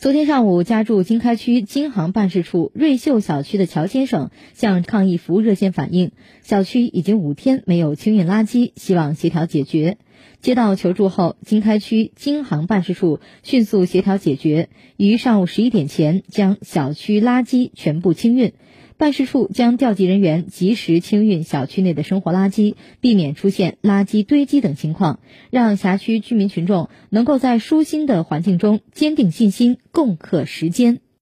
昨天上午，家住经开区京杭办事处瑞秀小区的乔先生向抗疫服务热线反映，小区已经五天没有清运垃圾，希望协调解决。接到求助后，经开区京杭办事处迅速协调解决，于上午十一点前将小区垃圾全部清运。办事处将调集人员及时清运小区内的生活垃圾，避免出现垃圾堆积等情况，让辖区居民群众能够在舒心的环境中坚定信心，共克时艰。